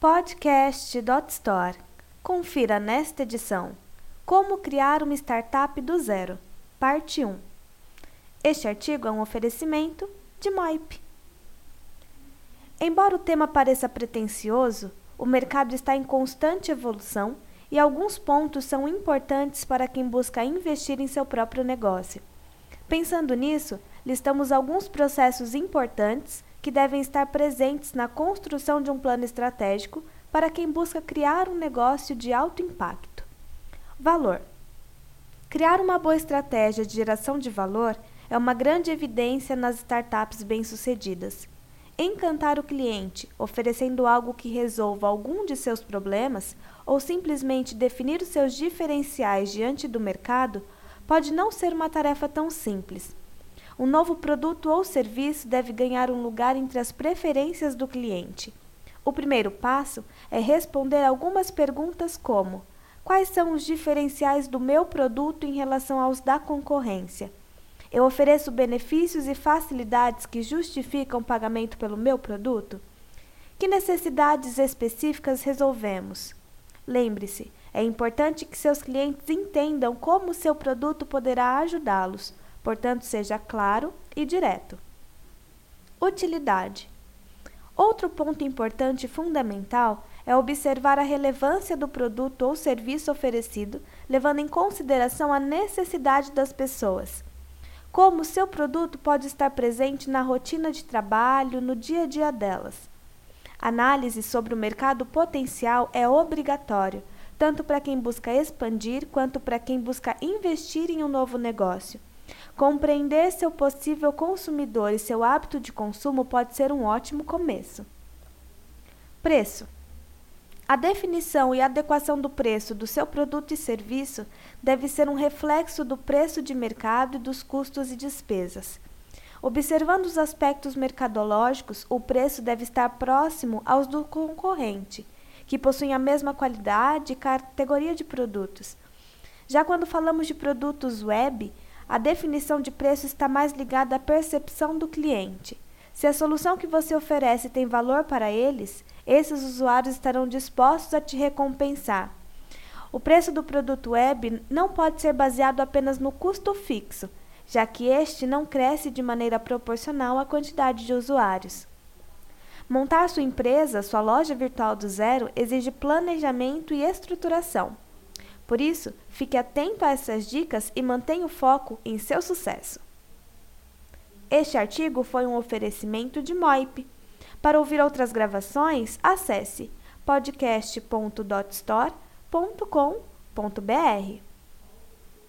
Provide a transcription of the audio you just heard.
Podcast.store. Confira nesta edição Como criar uma startup do zero, parte 1. Este artigo é um oferecimento de Moip. Embora o tema pareça pretensioso, o mercado está em constante evolução e alguns pontos são importantes para quem busca investir em seu próprio negócio. Pensando nisso, listamos alguns processos importantes que devem estar presentes na construção de um plano estratégico para quem busca criar um negócio de alto impacto. Valor: Criar uma boa estratégia de geração de valor é uma grande evidência nas startups bem-sucedidas. Encantar o cliente, oferecendo algo que resolva algum de seus problemas, ou simplesmente definir os seus diferenciais diante do mercado, pode não ser uma tarefa tão simples um novo produto ou serviço deve ganhar um lugar entre as preferências do cliente. O primeiro passo é responder algumas perguntas como: quais são os diferenciais do meu produto em relação aos da concorrência? Eu ofereço benefícios e facilidades que justificam o pagamento pelo meu produto? Que necessidades específicas resolvemos? Lembre-se, é importante que seus clientes entendam como seu produto poderá ajudá-los portanto, seja claro e direto. Utilidade. Outro ponto importante e fundamental é observar a relevância do produto ou serviço oferecido, levando em consideração a necessidade das pessoas. Como seu produto pode estar presente na rotina de trabalho, no dia a dia delas. Análise sobre o mercado potencial é obrigatório, tanto para quem busca expandir quanto para quem busca investir em um novo negócio. Compreender seu possível consumidor e seu hábito de consumo pode ser um ótimo começo. Preço: A definição e adequação do preço do seu produto e serviço deve ser um reflexo do preço de mercado e dos custos e despesas. Observando os aspectos mercadológicos, o preço deve estar próximo aos do concorrente, que possuem a mesma qualidade e categoria de produtos. Já quando falamos de produtos web, a definição de preço está mais ligada à percepção do cliente. Se a solução que você oferece tem valor para eles, esses usuários estarão dispostos a te recompensar. O preço do produto web não pode ser baseado apenas no custo fixo, já que este não cresce de maneira proporcional à quantidade de usuários. Montar sua empresa, sua loja virtual do zero, exige planejamento e estruturação. Por isso, fique atento a essas dicas e mantenha o foco em seu sucesso. Este artigo foi um oferecimento de Moip. Para ouvir outras gravações, acesse podcast.dotstore.com.br.